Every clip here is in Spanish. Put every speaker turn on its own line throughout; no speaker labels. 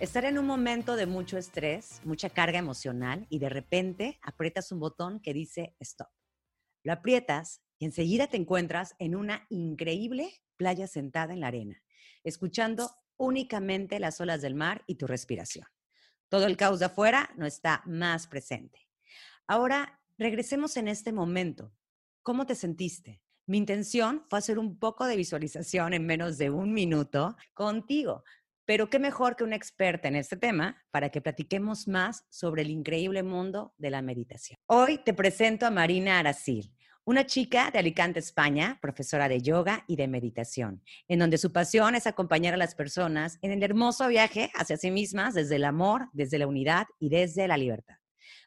Estar en un momento de mucho estrés, mucha carga emocional y de repente aprietas un botón que dice stop. Lo aprietas y enseguida te encuentras en una increíble playa sentada en la arena, escuchando únicamente las olas del mar y tu respiración. Todo el caos de afuera no está más presente. Ahora, regresemos en este momento. ¿Cómo te sentiste? Mi intención fue hacer un poco de visualización en menos de un minuto contigo, pero qué mejor que una experta en este tema para que platiquemos más sobre el increíble mundo de la meditación. Hoy te presento a Marina Aracil, una chica de Alicante, España, profesora de yoga y de meditación, en donde su pasión es acompañar a las personas en el hermoso viaje hacia sí mismas desde el amor, desde la unidad y desde la libertad.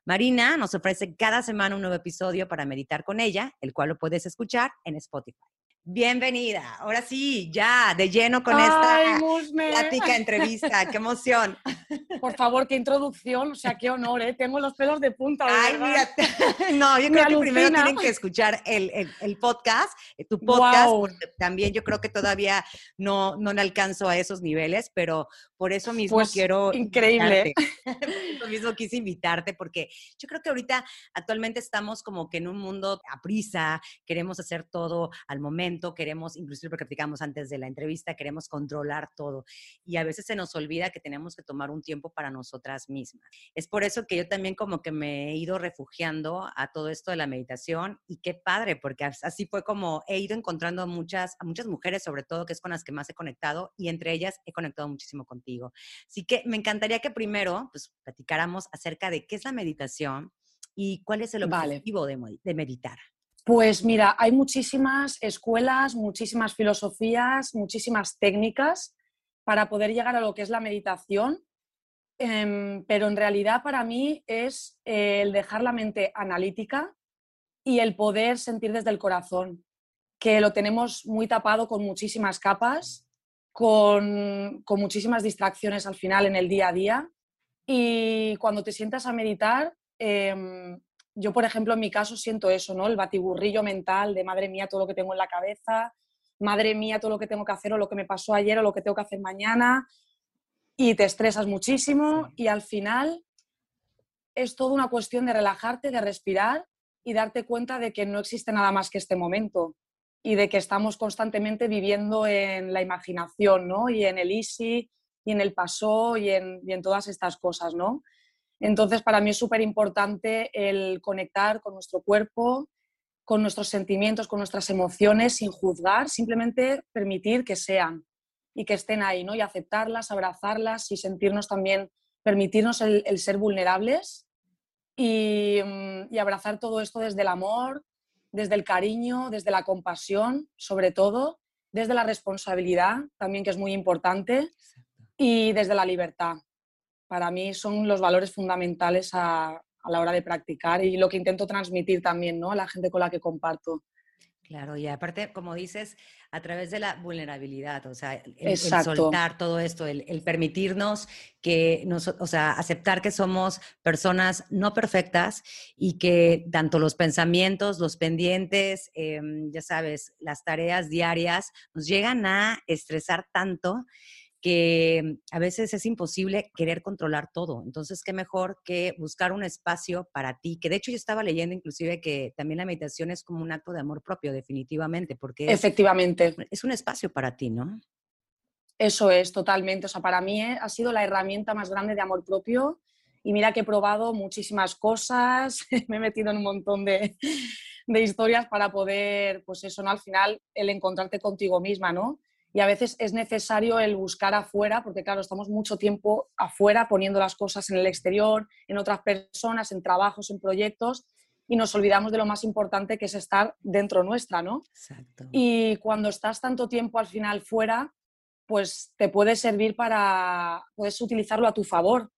Marina nos ofrece cada semana un nuevo episodio para meditar con ella, el cual lo puedes escuchar en Spotify. Bienvenida. Ahora sí, ya, de lleno con esta plática, entrevista. ¡Qué emoción!
Por favor, qué introducción, o sea, qué honor, ¿eh? Tengo los pelos de punta.
Ay, mira, no, yo creo que primero tienen que escuchar el, el, podcast, eh, tu podcast, porque también yo creo que todavía no, no alcanzo a esos niveles, pero por eso mismo
pues,
quiero...
Increíble.
por eso mismo quise invitarte, porque yo creo que ahorita actualmente estamos como que en un mundo a prisa, queremos hacer todo al momento queremos, inclusive porque platicamos antes de la entrevista, queremos controlar todo. Y a veces se nos olvida que tenemos que tomar un tiempo para nosotras mismas. Es por eso que yo también como que me he ido refugiando a todo esto de la meditación y qué padre, porque así fue como he ido encontrando a muchas, a muchas mujeres, sobre todo, que es con las que más he conectado y entre ellas he conectado muchísimo contigo. Así que me encantaría que primero pues platicáramos acerca de qué es la meditación y cuál es el objetivo de meditar.
Pues mira, hay muchísimas escuelas, muchísimas filosofías, muchísimas técnicas para poder llegar a lo que es la meditación, em, pero en realidad para mí es el dejar la mente analítica y el poder sentir desde el corazón, que lo tenemos muy tapado con muchísimas capas, con, muchísimas distracciones al final en el día a día. Y cuando te sientas a meditar, em, yo, por ejemplo, en mi caso siento eso, ¿no? El batiburrillo mental de madre mía todo lo que tengo en la cabeza, madre mía todo lo que tengo que hacer o lo que me pasó ayer o lo que tengo que hacer mañana y te estresas muchísimo y al final es toda una cuestión de relajarte, de respirar y darte cuenta de que no existe nada más que este momento y de que estamos constantemente viviendo en la imaginación, ¿no? Y en el easy y en el paso y en, y en todas estas cosas, ¿no? Entonces, para mí es súper importante el conectar con nuestro cuerpo, con nuestros sentimientos, con nuestras emociones, sin juzgar, simplemente permitir que sean y que estén ahí, ¿no? Y aceptarlas, abrazarlas y sentirnos también, permitirnos el, ser vulnerables y, y, abrazar todo esto desde el amor, desde el cariño, desde la compasión, sobre todo, desde la responsabilidad, también que es muy importante, y desde la libertad para mí son los valores fundamentales a, la hora de practicar y lo que intento transmitir también ¿no? a la gente con la que comparto.
Claro, y aparte, como dices, a través de la vulnerabilidad, o sea, el, soltar todo esto, el, permitirnos que, nos, o sea, aceptar que somos personas no perfectas y que tanto los pensamientos, los pendientes, em, ya sabes, las tareas diarias nos llegan a estresar tanto que a veces es imposible querer controlar todo. Entonces, qué mejor que buscar un espacio para ti, que de hecho yo estaba leyendo inclusive que también la meditación es como un acto de amor propio, definitivamente, porque
efectivamente
es, un espacio para ti, ¿no?
Eso es, totalmente. O sea, para mí eh, ha sido la herramienta más grande de amor propio y mira que he probado muchísimas cosas, me he metido en un montón de, de historias para poder, pues eso, ¿no? Al final, el encontrarte contigo misma, ¿no? Y a veces es necesario el buscar afuera, porque claro, estamos mucho tiempo afuera poniendo las cosas en el exterior, en otras personas, en trabajos, en proyectos, y nos olvidamos de lo más importante que es estar dentro nuestra, ¿no? Exacto. Y cuando estás tanto tiempo al final fuera, pues te puede servir para, puedes utilizarlo a tu favor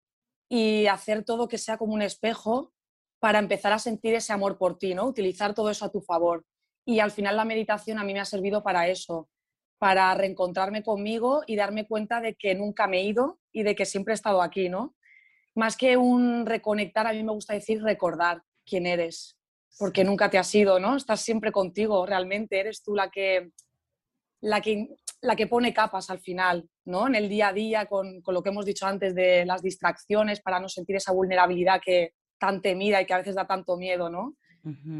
y hacer todo que sea como un espejo para empezar a sentir ese amor por ti, ¿no? Utilizar todo eso a tu favor. Y al final la meditación a mí me ha servido para eso, para reencontrarme conmigo y darme cuenta de que nunca me he ido y de que siempre he estado aquí, ¿no? Más que un reconectar, a mí me gusta decir recordar quién eres, porque nunca te has ido, ¿no? Estás siempre contigo, realmente eres tú la que, la que, la que pone capas al final, ¿no? En el día a día, con, con lo que hemos dicho antes de las distracciones, para no sentir esa vulnerabilidad que tan temida y que a veces da tanto miedo, ¿no?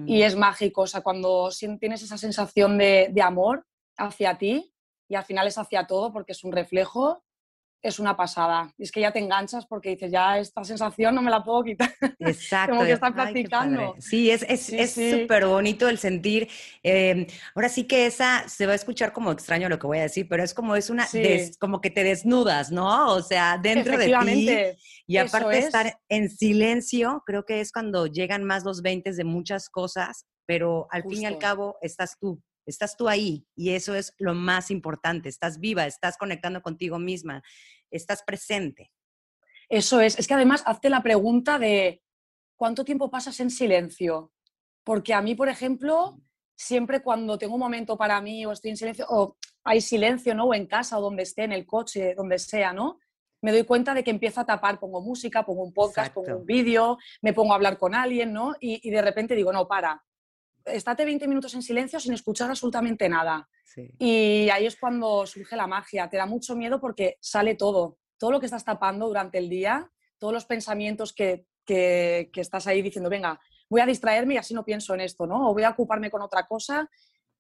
Y es mágico, o sea, cuando tienes esa sensación de, de amor hacia ti y al final es hacia todo porque es un reflejo, es una pasada. Y es que ya te enganchas porque dices, ya esta sensación no me la puedo quitar. Exacto. Como que estás practicando.
sí, es súper es, bonito el sentir. Em, ahora sí que esa se va a escuchar como extraño lo que voy a decir, pero es como es una, como que te desnudas, ¿no? O sea, dentro de ti. Y aparte de estar en silencio, creo que es cuando llegan más los 20 de muchas cosas, pero al fin y al cabo estás tú. Estás tú ahí y eso es lo más importante. Estás viva, estás conectando contigo misma estás presente.
Eso es. Es que además hazte la pregunta de cuánto tiempo pasas en silencio. Porque a mí, por ejemplo, siempre cuando tengo un momento para mí o estoy en silencio, o hay silencio, ¿no? O en casa o donde esté, en el coche, donde sea, ¿no? Me doy cuenta de que empiezo a tapar, pongo música, pongo un podcast, pongo un vídeo, me pongo a hablar con alguien, ¿no? Y, de repente digo, no, para, estate 20 minutos en silencio sin escuchar absolutamente nada. Y ahí es cuando surge la magia. Te da mucho miedo porque sale todo. Todo lo que estás tapando durante el día, todos los pensamientos que, que, estás ahí diciendo, venga, voy a distraerme y así no pienso en esto, ¿no? O voy a ocuparme con otra cosa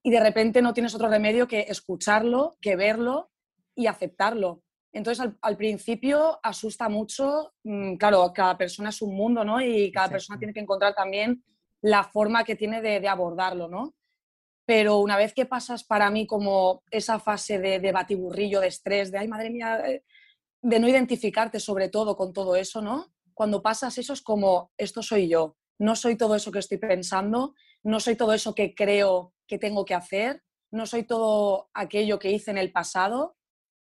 y de repente no tienes otro remedio que escucharlo, que verlo y aceptarlo. Entonces, al, principio asusta mucho, mm, claro, cada persona es un mundo, ¿no? Y cada persona tiene que encontrar también la forma que tiene de, de abordarlo, ¿no? pero una vez que pasas para mí como esa fase de, batiburrillo, de estrés, de, ay, madre mía, eh", de no identificarte sobre todo con todo eso, ¿no? Cuando pasas eso es como, esto soy yo, no soy todo eso que estoy pensando, no soy todo eso que creo que tengo que hacer, no soy todo aquello que hice en el pasado,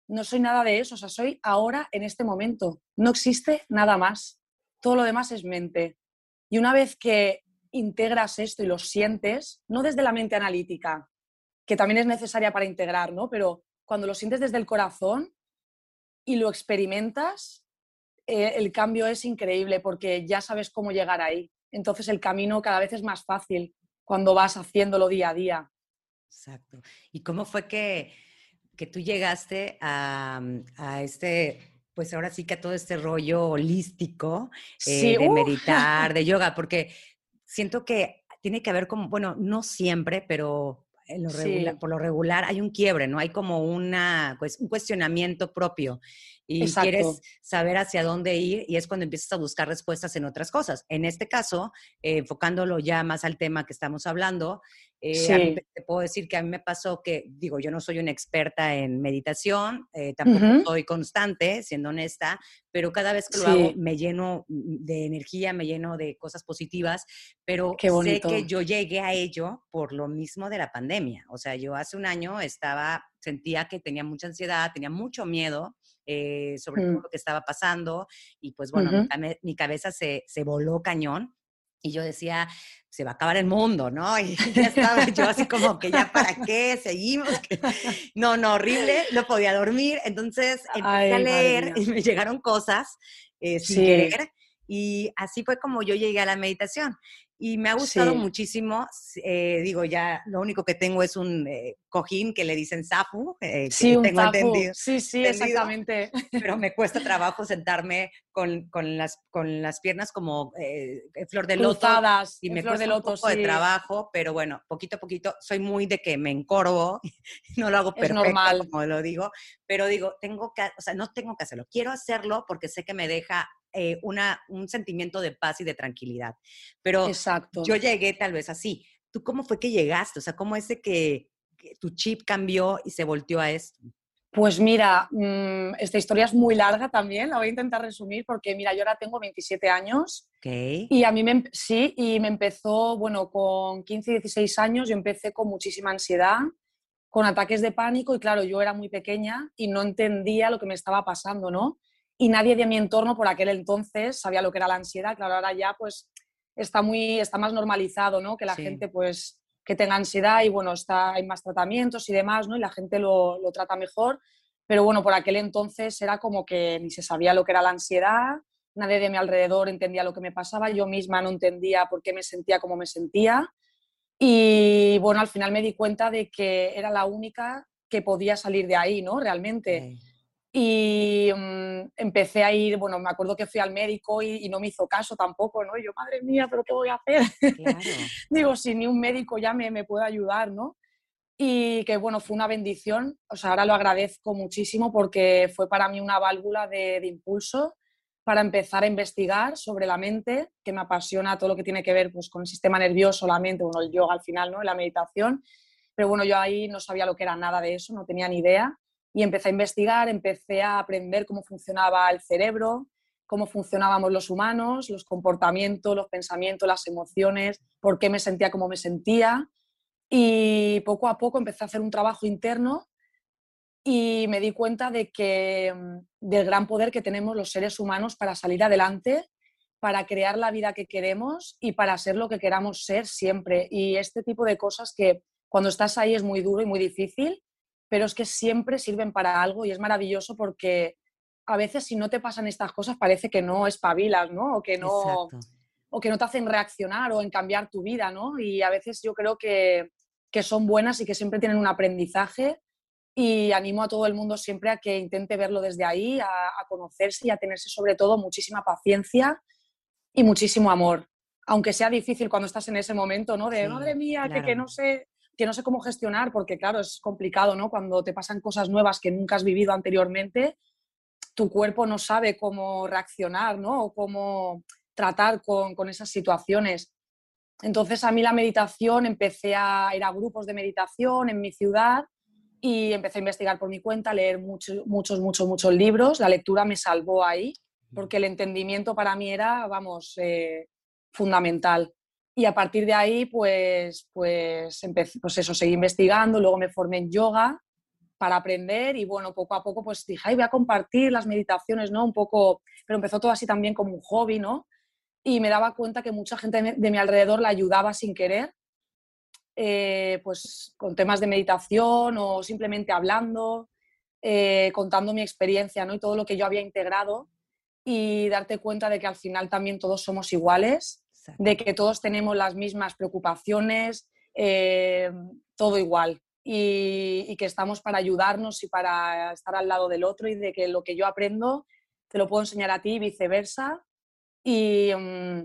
no soy nada de eso, o sea, soy ahora en este momento, no existe nada más, todo lo demás es mente. Y una vez que integras esto y lo sientes, no desde la mente analítica, que también es necesaria para integrar, ¿no? Pero cuando lo sientes desde el corazón y lo experimentas, eh, el cambio es increíble porque ya sabes cómo llegar ahí. Entonces el camino cada vez es más fácil cuando vas haciéndolo día a día.
Exacto. ¿Y cómo fue que, que tú llegaste a, a este pues ahora sí que a todo este rollo holístico eh, de meditar, de yoga, porque siento que tiene que haber como, bueno, no siempre, pero por lo regular hay un quiebre, ¿no? Hay como una, pues, un cuestionamiento propio y quieres saber hacia dónde ir y es cuando empiezas a buscar respuestas en otras cosas. En este caso, eh, enfocándolo ya más al tema que estamos hablando, eh, te puedo decir que a mí me pasó que, digo, yo no soy una experta en meditación, eh, tampoco soy constante, siendo honesta, pero cada vez que lo hago me lleno de energía, me lleno de cosas positivas, pero sé que yo llegué a ello por lo mismo de la pandemia. O sea, yo hace un año estaba, sentía que tenía mucha ansiedad, tenía mucho miedo. Eh, sobre todo mm. lo que estaba pasando y pues bueno, mi, mi, cabeza se, se voló cañón y yo decía, se va a acabar el mundo, ¿no? Y ya estaba yo así como que ya para qué seguimos. No, no, horrible, no podía dormir. Entonces empecé a leer y me llegaron cosas eh, sin querer. Y así fue como yo llegué a la meditación y me ha gustado muchísimo. Eh, digo, ya lo único que tengo es un eh, cojín que le dicen sapu.
Eh, sí, un tengo entendido, Sí, sí, exactamente.
Pero me cuesta trabajo sentarme con, con, las, con las piernas como flor de loto. y me cuesta un poco de trabajo, pero bueno, poquito a poquito. Soy muy de que me encorvo, no lo hago perfecto, normal. como lo digo, pero digo, tengo que, o sea, no tengo que hacerlo. Quiero hacerlo porque sé que me deja eh, una, un sentimiento de paz y de tranquilidad. Pero yo llegué tal vez así. ¿tú cómo fue que llegaste? O sea, ¿cómo es de que, tu chip cambió y se volteó a esto?
Pues mira, mm, esta historia es muy larga también, la voy a intentar resumir porque mira, yo ahora tengo 27 años y a mí me, sí, y me empezó, bueno, con 15, 16 años yo empecé con muchísima ansiedad, con ataques de pánico y claro, yo era muy pequeña y no entendía lo que me estaba pasando, ¿no? Y nadie de mi entorno por aquel entonces sabía lo que era la ansiedad, claro, ahora ya pues está, muy, está más normalizado, ¿no? Que la gente pues que tenga ansiedad y bueno, está, hay más tratamientos y demás, ¿no? Y la gente lo, lo trata mejor, pero bueno, por aquel entonces era como que ni se sabía lo que era la ansiedad, nadie de mi alrededor entendía lo que me pasaba, yo misma no entendía por qué me sentía como me sentía y bueno, al final me di cuenta de que era la única que podía salir de ahí, ¿no? Realmente. Y mm, empecé a ir, bueno, me acuerdo que fui al médico y, no me hizo caso tampoco, ¿no? Y yo, madre mía, ¿pero qué voy a hacer? Digo, si ni un médico ya me, me puede ayudar, ¿no? Y que bueno, fue una bendición, o sea, ahora lo agradezco muchísimo porque fue para mí una válvula de, de impulso para empezar a investigar sobre la mente, que me apasiona todo lo que tiene que ver pues, con el sistema nervioso, la mente, bueno, el yoga al final, ¿no? la meditación. Pero bueno, yo ahí no sabía lo que era nada de eso, no tenía ni idea. Y empecé a investigar, empecé a aprender cómo funcionaba el cerebro, cómo funcionábamos los humanos, los comportamientos, los pensamientos, las emociones, por qué me sentía como me sentía. Y poco a poco empecé a hacer un trabajo interno y me di cuenta de que mm, del gran poder que tenemos los seres humanos para salir adelante, para crear la vida que queremos y para ser lo que queramos ser siempre. Y este tipo de cosas que cuando estás ahí es muy duro y muy difícil, pero es que siempre sirven para algo y es maravilloso porque a veces si no te pasan estas cosas parece que no espabilas, ¿no? O que no, o que no te hacen reaccionar o en cambiar tu vida, ¿no? Y a veces yo creo que, que son buenas y que siempre tienen un aprendizaje y animo a todo el mundo siempre a que intente verlo desde ahí, a, conocerse y a tenerse sobre todo muchísima paciencia y muchísimo amor. Aunque sea difícil cuando estás en ese momento, ¿no? De, madre mía, que, que, no sé, que no sé cómo gestionar, porque claro, es complicado, ¿no? Cuando te pasan cosas nuevas que nunca has vivido anteriormente, tu cuerpo no sabe cómo reaccionar, ¿no? O cómo tratar con, con esas situaciones. Entonces a mí la meditación, empecé a ir a grupos de meditación en mi ciudad y empecé a investigar por mi cuenta, a leer muchos, muchos, muchos, muchos libros. La lectura me salvó ahí, porque el entendimiento para mí era, vamos, eh, fundamental. Y a partir de ahí, pues, pues, empecé, pues eso, seguí investigando, luego me formé en yoga para aprender y bueno, poco a poco pues dije, Ay, voy a compartir las meditaciones, ¿no? Un poco, pero empezó todo así también como un hobby, ¿no? Y me daba cuenta que mucha gente de mi alrededor la ayudaba sin querer eh, pues con temas de meditación o simplemente hablando, eh, contando mi experiencia ¿no? y todo lo que yo había integrado y darte cuenta de que al final también todos somos iguales, de que todos tenemos las mismas preocupaciones, eh, todo igual. Y, que estamos para ayudarnos y para estar al lado del otro y de que lo que yo aprendo te lo puedo enseñar a ti y viceversa. Y, mm,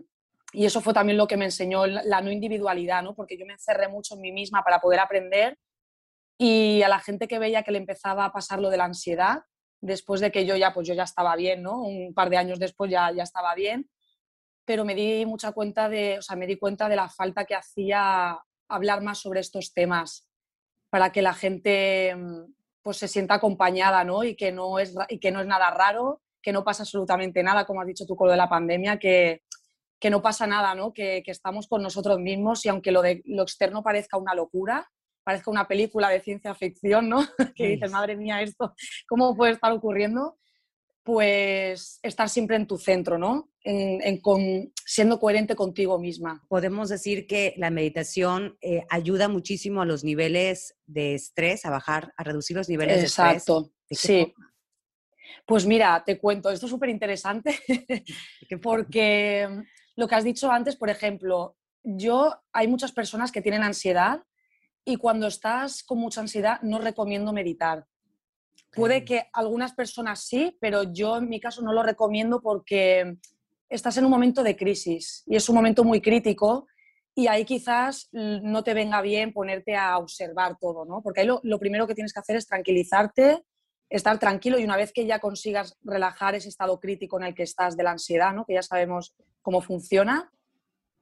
y eso fue también lo que me enseñó la no individualidad, ¿no? Porque yo me encerré mucho en mí misma para poder aprender y a la gente que veía que le empezaba a pasar lo de la ansiedad, después de que yo ya, pues yo ya estaba bien, ¿no? Un par de años después ya, ya estaba bien, pero me di mucha cuenta de, o sea, me di cuenta de la falta que hacía hablar más sobre estos temas para que la gente pues se sienta acompañada, ¿no? Y que no es, y que no es nada raro, que no pasa absolutamente nada, como has dicho tú con lo de la pandemia, que, que no pasa nada, ¿no? Que, estamos con nosotros mismos y aunque lo, de, lo externo parezca una locura, parezca una película de ciencia ficción, ¿no? que dices, madre mía, esto, ¿cómo puede estar ocurriendo? Pues estar siempre en tu centro, ¿no? En, siendo coherente contigo misma.
Podemos decir que la meditación eh, ayuda muchísimo a los niveles de estrés, a bajar, a reducir los niveles de estrés.
Exacto, sí. Pues mira, te cuento, esto es súper interesante porque lo que has dicho antes, por ejemplo, yo hay muchas personas que tienen ansiedad y cuando estás con mucha ansiedad no recomiendo meditar. Puede que algunas personas sí, pero yo en mi caso no lo recomiendo porque estás en un momento de crisis y es un momento muy crítico y ahí quizás no te venga bien ponerte a observar todo, ¿no? Porque ahí lo, primero que tienes que hacer es tranquilizarte, estar tranquilo y una vez que ya consigas relajar ese estado crítico en el que estás de la ansiedad, ¿no? que ya sabemos cómo funciona,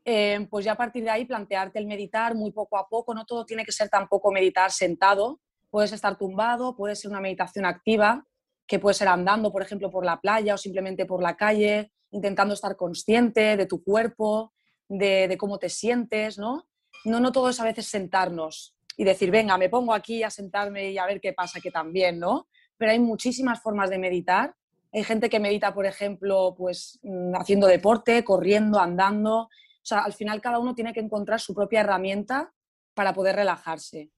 eh, pues ya a partir de ahí plantearte el meditar muy poco a poco, no todo tiene que ser tampoco meditar sentado, puedes estar tumbado, puede ser una meditación activa, que puede ser andando, por ejemplo, por la playa o simplemente por la calle, intentando estar consciente de tu cuerpo, de, cómo te sientes, ¿no? No, no todo es a veces sentarnos y decir, venga, me pongo aquí a sentarme y a ver qué pasa, que también, ¿no? Pero hay muchísimas formas de meditar. Hay gente que medita, por ejemplo, pues mm, haciendo deporte, corriendo, andando. O sea, al final cada uno tiene que encontrar su propia herramienta para poder relajarse.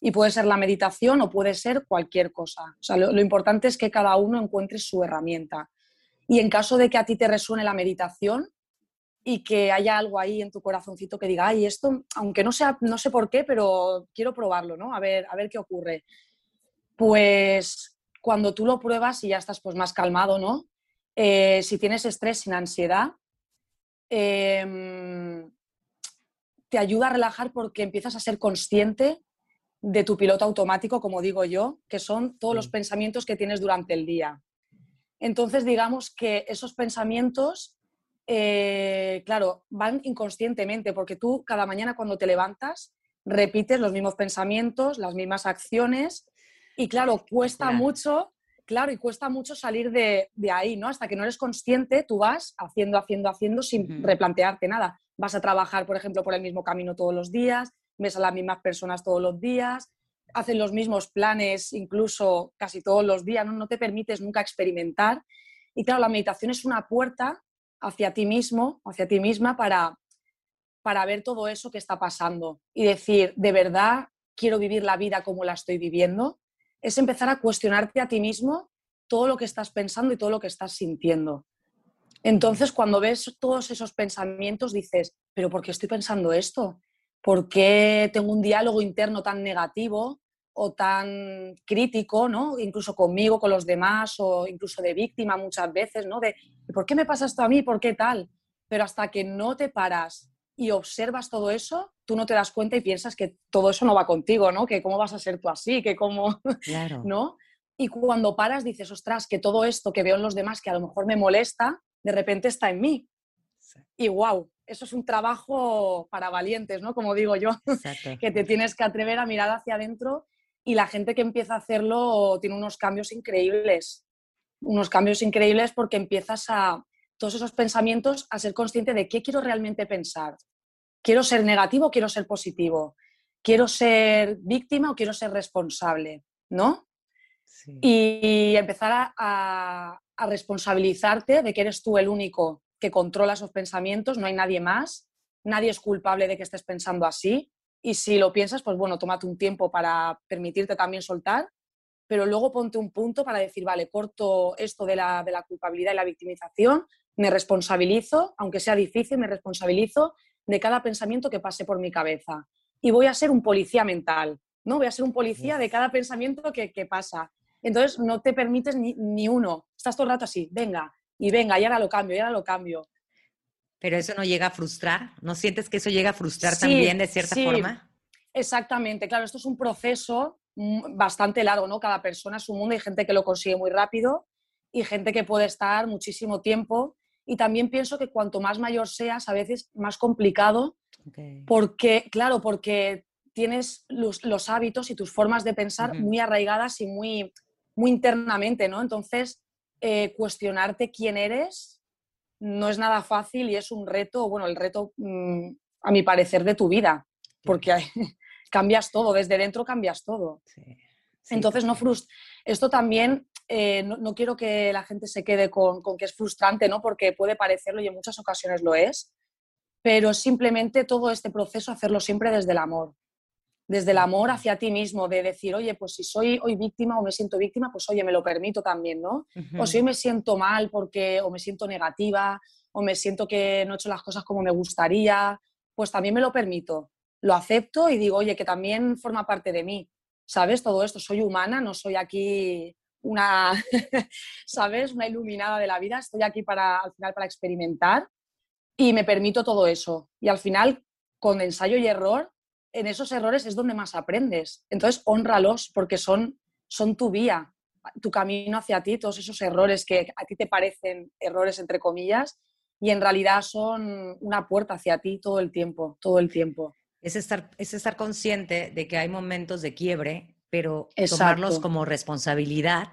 Y puede ser la meditación o puede ser cualquier cosa. O sea, lo importante es que cada uno encuentre su herramienta. Y en caso de que a ti te resuene la meditación y que haya algo ahí en tu corazoncito que diga, ay, esto, aunque no, sea, no sé por qué, pero quiero probarlo, ¿no? A ver, a ver qué ocurre. Pues cuando tú lo pruebas y ya estás pues más calmado, ¿no? Eh, si tienes estrés sin ansiedad, em, te ayuda a relajar porque empiezas a ser consciente de tu piloto automático, como digo yo, que son todos los pensamientos que tienes durante el día. Entonces, digamos que esos pensamientos, eh, claro, van inconscientemente, porque tú cada mañana cuando te levantas repites los mismos pensamientos, las mismas acciones, y claro, cuesta mucho, claro, y cuesta mucho salir de, ahí, ¿no? Hasta que no eres consciente, tú vas haciendo, haciendo, haciendo sin replantearte nada. Vas a trabajar, por ejemplo, por el mismo camino todos los días, ves a las mismas personas todos los días, hacen los mismos planes incluso casi todos los días, ¿no? te permites nunca experimentar. Y claro, la meditación es una puerta hacia ti mismo, hacia ti misma, para, para ver todo eso que está pasando y decir, ¿de verdad quiero vivir la vida como la estoy viviendo? Es empezar a cuestionarte a ti mismo todo lo que estás pensando y todo lo que estás sintiendo. Entonces, cuando ves todos esos pensamientos, dices, ¿pero por qué estoy pensando esto? ¿Por qué tengo un diálogo interno tan negativo? O tan crítico, ¿no? Incluso conmigo, con los demás, o incluso de víctima muchas veces, ¿no? De ¿por qué me pasa esto a mí? ¿Por qué tal? Pero hasta que no te paras y observas todo eso, tú no te das cuenta y piensas que todo eso no va contigo, ¿no? Que cómo vas a ser tú así, que cómo, ¿no? Y cuando paras dices, ostras, que todo esto que veo en los demás que a lo mejor me molesta, de repente está en mí. Y wow, eso es un trabajo para valientes, ¿no? Como digo yo, que te tienes que atrever a mirar hacia adentro y la gente que empieza a hacerlo tiene unos cambios increíbles, unos cambios increíbles porque empiezas a todos esos pensamientos a ser consciente de qué quiero realmente pensar. ¿Quiero ser negativo o quiero ser positivo? ¿Quiero ser víctima o quiero ser responsable? ¿No? Y empezar a, a responsabilizarte de que eres tú el único que controla esos pensamientos, no hay nadie más, nadie es culpable de que estés pensando así, y si lo piensas, pues bueno, tómate un tiempo para permitirte también soltar, pero luego ponte un punto para decir, vale, corto esto de la, de la culpabilidad y la victimización, me responsabilizo, aunque sea difícil, me responsabilizo de cada pensamiento que pase por mi cabeza. Y voy a ser un policía mental, ¿no? Voy a ser un policía de cada pensamiento que, que pasa. Entonces no te permites ni, ni, uno. Estás todo el rato así, venga, y venga, y ahora lo cambio, y ahora lo cambio.
Pero eso no llega a frustrar, ¿no sientes que eso llega a frustrar también de cierta sí, forma?
Exactamente, claro, esto es un proceso mm, bastante largo, ¿no? Cada persona es un mundo, hay gente que lo consigue muy rápido y gente que puede estar muchísimo tiempo. Y también pienso que cuanto más mayor seas, a veces más complicado, porque, claro, porque tienes los, hábitos y tus formas de pensar muy arraigadas y muy, muy internamente, ¿no? Entonces, eh, cuestionarte quién eres no es nada fácil y es un reto, bueno, el reto, mm, a mi parecer, de tu vida, porque cambias todo, desde dentro cambias todo. Entonces, no Esto también, eh, no, quiero que la gente se quede con, que es frustrante, ¿no? Porque puede parecerlo y en muchas ocasiones lo es, pero simplemente todo este proceso hacerlo siempre desde el amor desde el amor hacia ti mismo, de decir, oye, pues si soy hoy víctima o me siento víctima, pues oye, me lo permito también, ¿no? O si hoy me siento mal porque, o me siento negativa, o me siento que no he hecho las cosas como me gustaría, pues también me lo permito. Lo acepto y digo, oye, que también forma parte de mí, ¿sabes? Todo esto, soy humana, no soy aquí una, ¿sabes? Una iluminada de la vida, estoy aquí para, al final, para experimentar y me permito todo eso. Y al final, con ensayo y error, en esos errores es donde más aprendes. Entonces, honralos porque son, son tu vía, tu camino hacia ti, todos esos errores que a ti te parecen errores, entre comillas, y en realidad son una puerta hacia ti todo el tiempo, todo el tiempo.
Es estar, es estar consciente de que hay momentos de quiebre, pero tomarlos como responsabilidad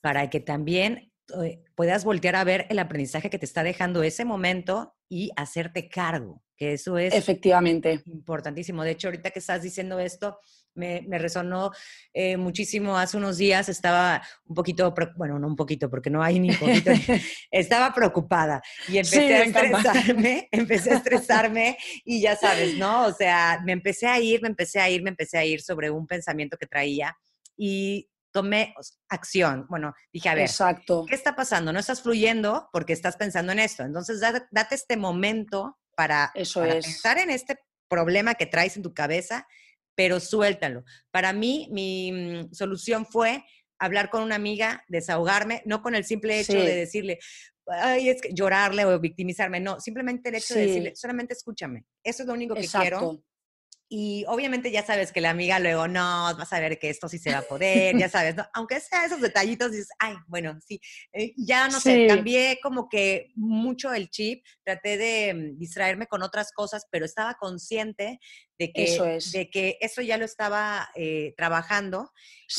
para que también eh, puedas voltear a ver el aprendizaje que te está dejando ese momento y hacerte cargo, que eso es
efectivamente
importantísimo. De hecho, ahorita que estás diciendo esto, me, resonó eh, muchísimo. Hace unos días estaba un poquito, bueno, no un poquito, porque no hay ni un poquito, estaba preocupada y empecé a estresarme, empecé a estresarme y ya sabes, ¿no? O sea, me empecé a ir, me empecé a ir, me empecé a ir sobre un pensamiento que traía y tomé acción. Bueno, dije, a ver,
Exacto.
¿qué está pasando? No estás fluyendo porque estás pensando en esto. Entonces, date, este momento para,
Eso
pensar en este problema que traes en tu cabeza, pero suéltalo. Para mí, mi mm, solución fue hablar con una amiga, desahogarme, no con el simple hecho de decirle, ay, es que llorarle o victimizarme, no, simplemente el hecho de decirle, solamente escúchame. Eso es lo único que quiero y obviamente ya sabes que la amiga luego, no, vas a ver que esto sí se va a poder, ya sabes, ¿no? aunque sea esos detallitos, dices, ay, bueno, sí, eh, ya no sé, cambié como que mucho el chip, traté de mm, distraerme con otras cosas, pero estaba consciente de que eso, de que eso ya lo estaba eh, trabajando.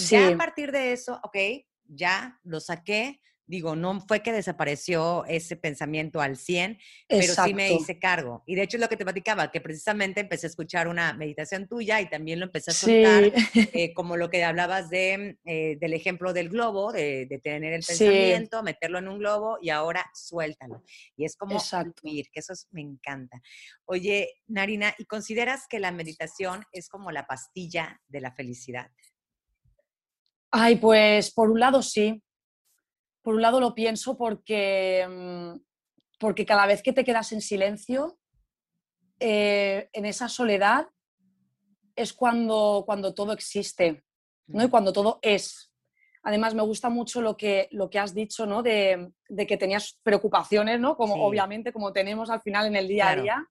Ya a partir de eso, ok, ya lo saqué, digo, no fue que desapareció ese pensamiento al 100, pero sí me hice cargo. Y de hecho es lo que te platicaba, que precisamente empecé a escuchar una meditación tuya y también lo empecé a soltar, eh, como lo que hablabas de, eh, del ejemplo del globo, de, tener el pensamiento, meterlo en un globo y ahora suéltalo. Y es como fluir, que eso me encanta. Oye, Narina, ¿y consideras que la meditación es como la pastilla de la felicidad?
Ay, pues por un lado sí, por un lado lo pienso porque, mm, porque cada vez que te quedas en silencio, eh, en esa soledad, es cuando, cuando todo existe, ¿no? Y cuando todo es. Además, me gusta mucho lo que, lo que has dicho, ¿no? De, que tenías preocupaciones, ¿no? Como obviamente, como tenemos al final en el día a día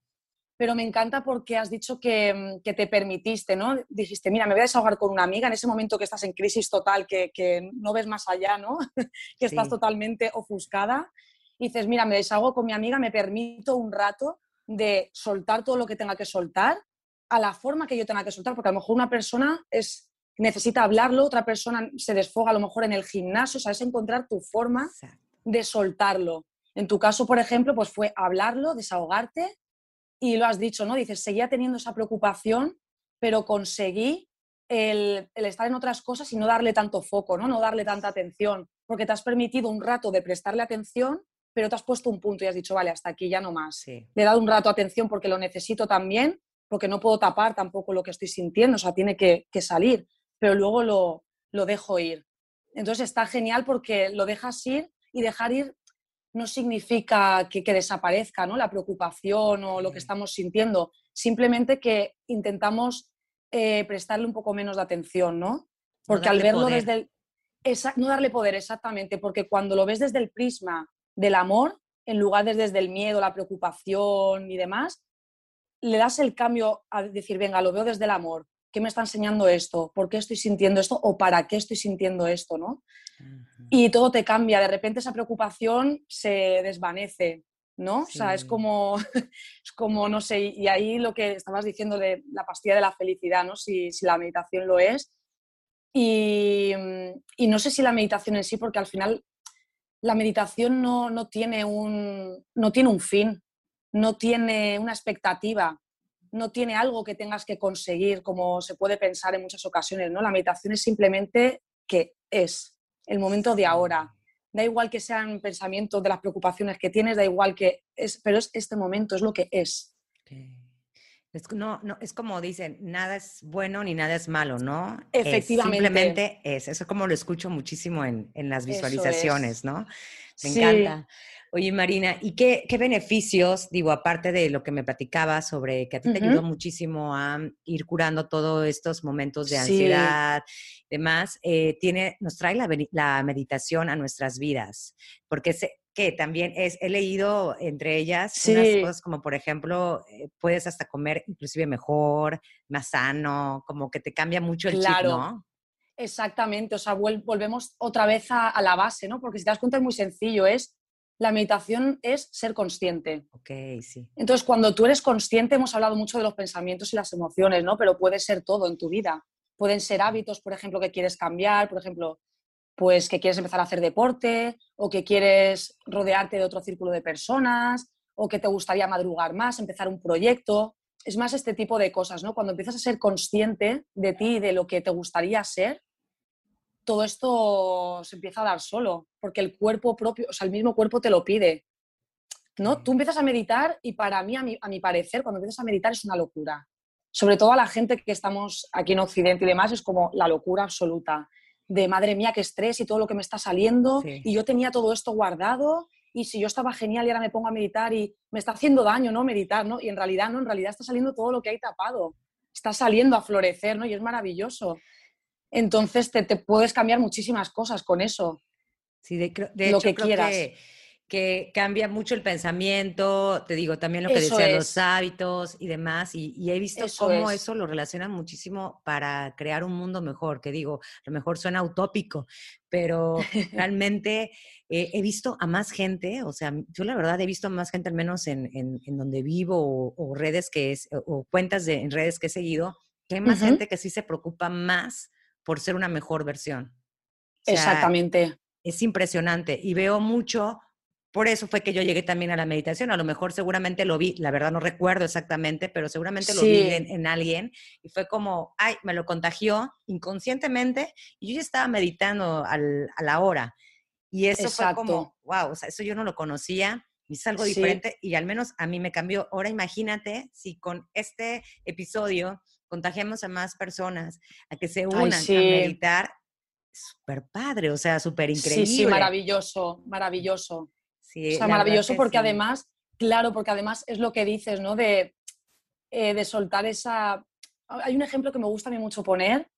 pero me encanta porque has dicho que, te permitiste, ¿no? Dijiste, mira, me voy a desahogar con una amiga en ese momento que estás en crisis total, que, no ves más allá, ¿no? que estás totalmente ofuscada. Y dices, mira, me desahogo con mi amiga, me permito un rato de soltar todo lo que tenga que soltar a la forma que yo tenga que soltar, porque a lo mejor una persona es, necesita hablarlo, otra persona se desfoga a lo mejor en el gimnasio, sabes encontrar tu forma de soltarlo. En tu caso, por ejemplo, pues fue hablarlo, desahogarte y lo has dicho, ¿no? Dices, seguía teniendo esa preocupación, pero conseguí el, estar en otras cosas y no darle tanto foco, ¿no? No darle tanta atención, porque te has permitido un rato de prestarle atención, pero te has puesto un punto y has dicho, vale, hasta aquí ya no más. Le he dado un rato atención porque lo necesito también, porque no puedo tapar tampoco lo que estoy sintiendo, o sea, tiene que, salir, pero luego lo, lo dejo ir. Entonces está genial porque lo dejas ir y dejar ir no significa que, desaparezca ¿no? la preocupación o lo que estamos sintiendo, simplemente que intentamos eh, prestarle un poco menos de atención, ¿no? Porque al verlo desde el... no darle poder, exactamente, porque cuando lo ves desde el prisma del amor, en lugar de desde el miedo, la preocupación y demás, le das el cambio a decir, venga, lo veo desde el amor. ¿Qué me está enseñando esto? ¿Por qué estoy sintiendo esto? ¿O para qué estoy sintiendo esto? ¿no? y todo te cambia. De repente esa preocupación se desvanece, ¿no? O sea, es como, es como, no sé, y ahí lo que estabas diciendo de la pastilla de la felicidad, ¿no? Si, si la meditación lo es. Y, y, no sé si la meditación en sí, porque al final la meditación no, no, tiene un, no tiene un fin, no tiene una expectativa, no tiene algo que tengas que conseguir, como se puede pensar en muchas ocasiones, ¿no? La meditación es simplemente que es el momento de ahora. Da igual que sean pensamientos de las preocupaciones que tienes, da igual que es, pero es este momento, es lo que es.
Es, no, no, es como dicen, nada es bueno ni nada es malo, ¿no?
Efectivamente.
simplemente es. Eso es como lo escucho muchísimo en, en las visualizaciones, ¿no? Me encanta. Oye, Marina, ¿y qué, qué, beneficios, digo, aparte de lo que me platicaba sobre que a ti te ayudó muchísimo a ir curando todos estos momentos de ansiedad y demás, eh, tiene, nos trae la, la, meditación a nuestras vidas? Porque sé que también es, he leído entre ellas unas cosas como, por ejemplo, eh, puedes hasta comer inclusive mejor, más sano, como que te cambia mucho el chip, ¿no?
Exactamente, o sea, volvemos otra vez a, a la base, ¿no? Porque si te das cuenta es muy sencillo, es la meditación es ser consciente.
Ok, sí.
Entonces, cuando tú eres consciente, hemos hablado mucho de los pensamientos y las emociones, ¿no? Pero puede ser todo en tu vida. Pueden ser hábitos, por ejemplo, que quieres cambiar, por ejemplo, pues que quieres empezar a hacer deporte o que quieres rodearte de otro círculo de personas o que te gustaría madrugar más, empezar un proyecto. Es más este tipo de cosas, ¿no? Cuando empiezas a ser consciente de ti y de lo que te gustaría ser, todo esto se empieza a dar solo, porque el cuerpo propio, o sea, el mismo cuerpo te lo pide. ¿no? Tú empiezas a meditar y para mí, a mi, a mi parecer, cuando empiezas a meditar es una locura. Sobre todo a la gente que estamos aquí en Occidente y demás, es como la locura absoluta de madre mía, qué estrés y todo lo que me está saliendo. Y yo tenía todo esto guardado y si yo estaba genial y ahora me pongo a meditar y me está haciendo daño, ¿no? Meditar, ¿no? Y en realidad, ¿no? En realidad está saliendo todo lo que hay tapado. Está saliendo a florecer, ¿no? Y es maravilloso. Entonces te, puedes cambiar muchísimas cosas con eso.
Sí, de, lo que quieras. Que, cambia mucho el pensamiento, te digo, también lo que decían los hábitos y demás, y, he visto cómo eso lo relacionan muchísimo para crear un mundo mejor, que digo, a lo mejor suena utópico, pero realmente eh, he visto a más gente, o sea, yo la verdad he visto a más gente, al menos en, donde vivo, o, redes que es, o cuentas de, en redes que he seguido, que hay más gente que sí se preocupa más por ser una mejor versión.
Exactamente.
Es impresionante y veo mucho, por eso fue que yo llegué también a la meditación, a lo mejor seguramente lo vi, la verdad no recuerdo exactamente, pero seguramente lo vi en, alguien y fue como, ay, me lo contagió inconscientemente y yo ya estaba meditando a la hora. Y eso fue como, wow, o sea, eso yo no lo conocía y es algo diferente y al menos a mí me cambió. Ahora imagínate si con este episodio contagiamos a más personas a que se unan a meditar, súper padre, o sea, súper increíble.
Sí, sí, maravilloso, maravilloso. Sí, o sea, maravilloso porque además, claro, porque además es lo que dices, ¿no? De, eh, de soltar esa... Hay un ejemplo que me gusta a mí mucho poner,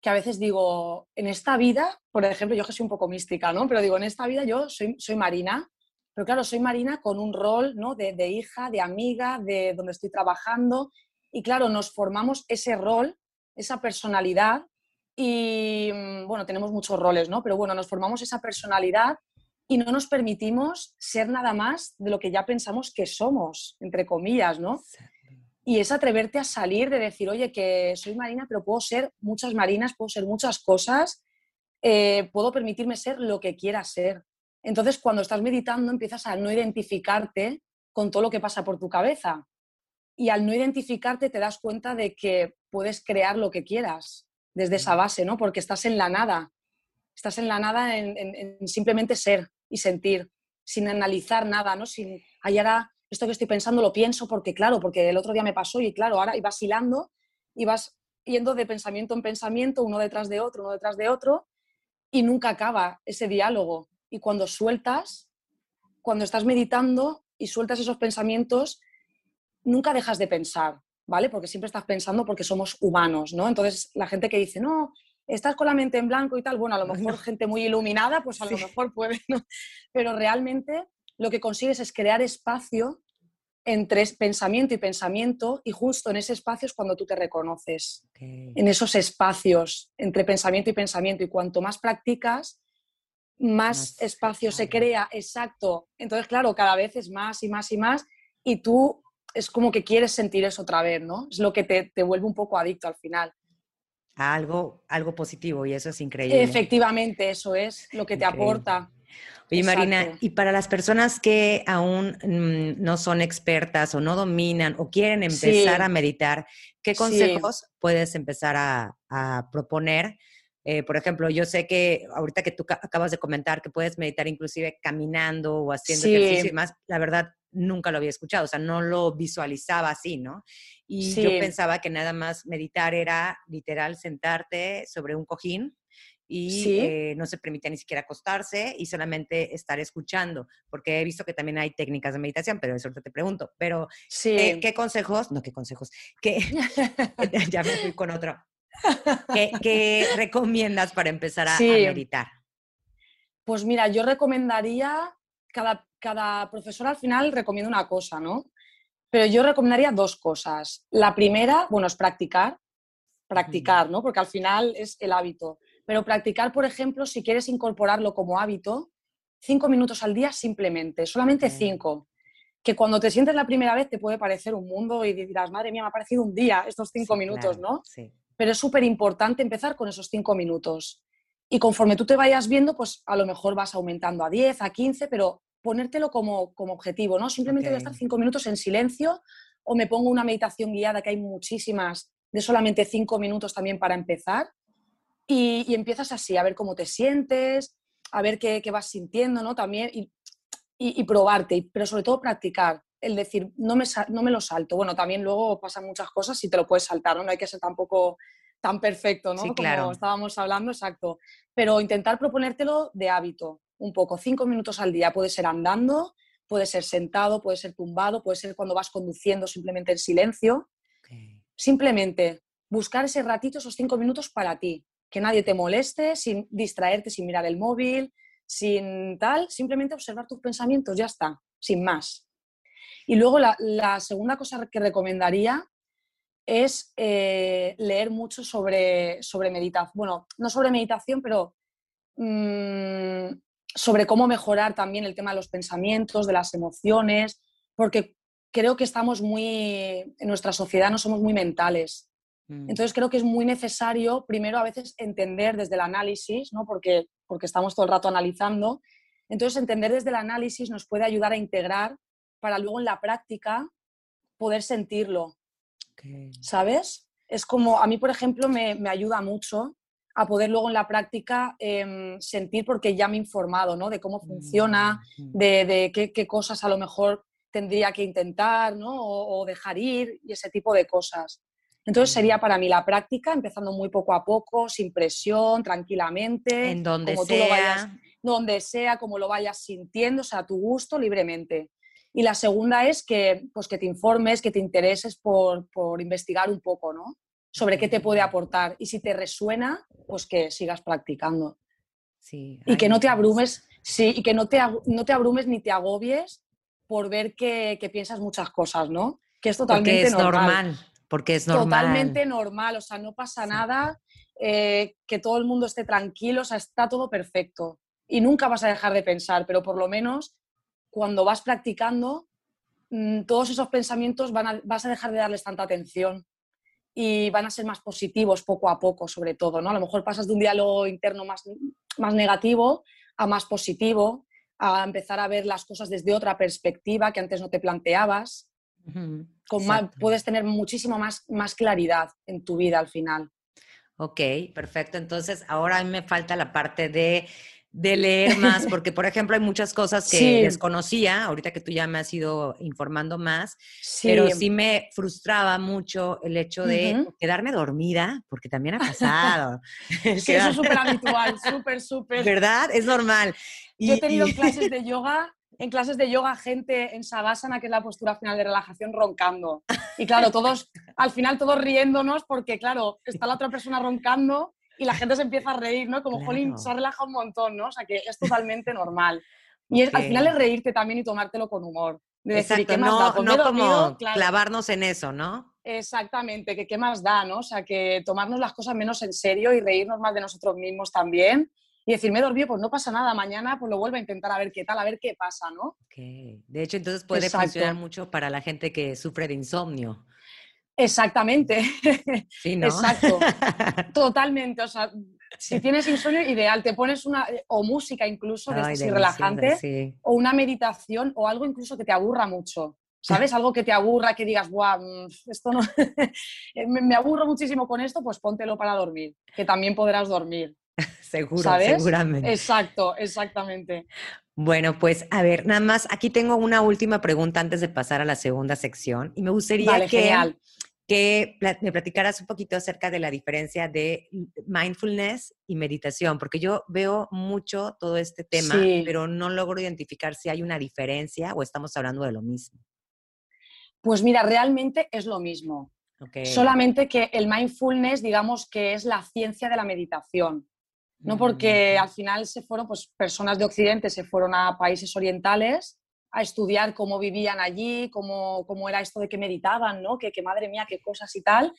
que a veces digo, en esta vida, por ejemplo, yo que soy un poco mística, ¿no? Pero digo, en esta vida yo soy, soy Marina, pero claro, soy Marina con un rol, ¿no? De, de hija, de amiga, de donde estoy trabajando, y claro, nos formamos ese rol, esa personalidad y mm, bueno, tenemos muchos roles, ¿no? Pero bueno, nos formamos esa personalidad y no nos permitimos ser nada más de lo que ya pensamos que somos, entre comillas, ¿no? Y es atreverte a salir de decir, oye, que soy marina, pero puedo ser muchas marinas, puedo ser muchas cosas, eh, puedo permitirme ser lo que quiera ser. Entonces, cuando estás meditando, empiezas a no identificarte con todo lo que pasa por tu cabeza y al no identificarte te das cuenta de que puedes crear lo que quieras desde esa base, ¿no? Porque estás en la nada, estás en la nada en, simplemente ser y sentir, sin analizar nada, ¿no? Sin, ay, ahora esto que estoy pensando lo pienso porque, claro, porque el otro día me pasó y, claro, ahora y vas hilando y vas yendo de pensamiento en pensamiento, uno detrás de otro, uno detrás de otro, y nunca acaba ese diálogo. Y cuando sueltas, cuando estás meditando y sueltas esos pensamientos, nunca dejas de pensar, ¿vale? Porque siempre estás pensando porque somos humanos, ¿no? Entonces, la gente que dice, no, estás con la mente en blanco y tal, bueno, a lo mejor gente muy iluminada, pues a lo mejor puede, ¿no? Pero realmente lo que consigues es crear espacio entre pensamiento y pensamiento y justo en ese espacio es cuando tú te reconoces, en esos espacios entre pensamiento y pensamiento y cuanto más practicas, más, espacio se crea, exacto. Entonces, claro, cada vez es más y más y más y tú es como que quieres sentir eso otra vez, ¿no? Es lo que te, te vuelve un poco adicto al final.
algo, algo positivo y eso es increíble.
Efectivamente, eso es lo que te aporta.
Oye, Marina, y para las personas que aún mm, no son expertas o no dominan o quieren empezar a meditar, ¿qué consejos puedes empezar a, a proponer? Eh, por ejemplo, yo sé que ahorita que tú acabas de comentar que puedes meditar inclusive caminando o haciendo ejercicio y más, la verdad nunca lo había escuchado, o sea, no lo visualizaba así, ¿no? Y yo pensaba que nada más meditar era literal sentarte sobre un cojín y eh, no se permitía ni siquiera acostarse y solamente estar escuchando, porque he visto que también hay técnicas de meditación, pero eso ahorita te pregunto, pero ¿qué, consejos? No, ¿qué consejos? ¿Qué? ya me fui con otro. ¿Qué, recomiendas para empezar a, a meditar?
Pues mira, yo recomendaría cada, cada profesor al final recomienda una cosa, ¿no? Pero yo recomendaría dos cosas. La primera, bueno, es practicar, practicar, ¿no? Porque al final es el hábito. Pero practicar, por ejemplo, si quieres incorporarlo como hábito, cinco minutos al día simplemente, solamente cinco. Que cuando te sientes la primera vez te puede parecer un mundo y dirás, madre mía, me ha parecido un día estos cinco minutos, ¿no?
Sí.
Pero es súper importante empezar con esos cinco minutos. Y conforme tú te vayas viendo, pues a lo mejor vas aumentando a 10, a 15, pero ponértelo como, como objetivo, ¿no? Simplemente voy a estar cinco minutos en silencio o me pongo una meditación guiada, que hay muchísimas, de solamente cinco minutos también para empezar. Y, empiezas así, a ver cómo te sientes, a ver qué, qué vas sintiendo, ¿no? También, y, y, probarte, pero sobre todo practicar. El decir, no me, no me lo salto. Bueno, también luego pasan muchas cosas y te lo puedes saltar, ¿no? No hay que ser tampoco tan perfecto, ¿no? Como estábamos hablando, exacto. Pero intentar proponértelo de hábito, un poco, cinco minutos al día. Puede ser andando, puede ser sentado, puede ser tumbado, puede ser cuando vas conduciendo simplemente en silencio. Simplemente buscar ese ratito, esos cinco minutos para ti. Que nadie te moleste, sin distraerte, sin mirar el móvil, sin tal, simplemente observar tus pensamientos, ya está, sin más. Y luego la segunda cosa que recomendaría es eh, leer mucho sobre, sobre meditación. Bueno, no sobre meditación, pero mm, sobre cómo mejorar también el tema de los pensamientos, de las emociones, porque creo que estamos muy, en nuestra sociedad no somos muy mentales. Mm. Entonces creo que es muy necesario primero a veces entender desde el análisis, ¿no? porque, porque estamos todo el rato analizando. Entonces entender desde el análisis nos puede ayudar a integrar para luego en la práctica poder sentirlo, ¿Sabes? Es como, a mí, por ejemplo, me, ayuda mucho a poder luego en la práctica em, sentir, porque ya me he informado, ¿no? De cómo funciona, mm, de, qué, cosas a lo mejor tendría que intentar, ¿no? O, dejar ir y ese tipo de cosas. Entonces sería para mí la práctica, empezando muy poco a poco, sin presión, tranquilamente.
En donde sea.
donde sea, como lo vayas sintiendo, o sea, a tu gusto, libremente. Y la segunda es que, pues, que te informes, que te intereses por, investigar un poco, ¿no? Sobre qué te puede aportar. Y si te resuena, pues que sigas practicando.
Sí,
y que no te abrumes, sí, y que no te, no te abrumes ni te agobies por ver que, piensas muchas cosas, ¿no? Que es totalmente
porque es normal. Porque es normal.
Totalmente normal, o sea, no pasa nada, eh, que todo el mundo esté tranquilo, o sea, está todo perfecto. Y nunca vas a dejar de pensar, pero por lo menos cuando vas practicando, mm, todos esos pensamientos van vas a dejar de darles tanta atención y van a ser más positivos poco a poco, sobre todo. ¿no? A lo mejor pasas de un diálogo interno más, más negativo a más positivo, a empezar a ver las cosas desde otra perspectiva que antes no te planteabas. Con puedes tener muchísimo más, más claridad en tu vida al final.
Ok, perfecto. Entonces, ahora a mí me falta la parte de de leer más, porque por ejemplo hay muchas cosas que desconocía, ahorita que tú ya me has ido informando más, pero sí me frustraba mucho el hecho de quedarme dormida, porque también ha pasado.
Sí, eso es súper habitual, súper, súper.
¿Verdad? Es normal.
Yo he tenido en clases de yoga, en clases de yoga gente en Savasana, que es la postura final de relajación, roncando. Y claro, todos, al final todos riéndonos porque, claro, está la otra persona roncando y la gente se empieza a reír, ¿no? Como, jolín, se ha relajado un montón, ¿no? O sea, que es totalmente normal. Y al final es reírte también y tomártelo con humor.
De decir, ¿qué más da? Pues no como clavarnos en eso, ¿no?
Exactamente, que qué más da, ¿no? O sea, que tomarnos las cosas menos en serio y reírnos más de nosotros mismos también. Y decir, me he dormido, pues no pasa nada, mañana pues lo vuelvo a intentar a ver qué tal, a ver qué pasa, ¿no?
Okay. De hecho, entonces puede funcionar mucho para la gente que sufre de insomnio.
Exactamente.
Sí, ¿no?
Exacto. Totalmente. O sea, si tienes insomnio, ideal, te pones una, o música incluso, de relajante, o una meditación, o algo incluso que te aburra mucho. ¿Sabes? Algo que te aburra, que digas, Buah, mm, esto no. me aburro muchísimo con esto, pues póntelo para dormir, que también podrás dormir.
Seguro, seguramente.
Exacto, exactamente.
Bueno, pues a ver, nada más, aquí tengo una última pregunta antes de pasar a la segunda sección y me gustaría que, que me platicaras un poquito acerca de la diferencia de mindfulness y meditación, porque yo veo mucho todo este tema, pero no logro identificar si hay una diferencia o estamos hablando de lo mismo.
Pues mira, realmente es lo mismo. Solamente que el mindfulness, digamos que es la ciencia de la meditación. No porque mm. al final se fueron, pues personas de Occidente se fueron a países orientales a estudiar cómo vivían allí, cómo, cómo era esto de que meditaban, ¿no? Que, que, madre mía, qué cosas y tal.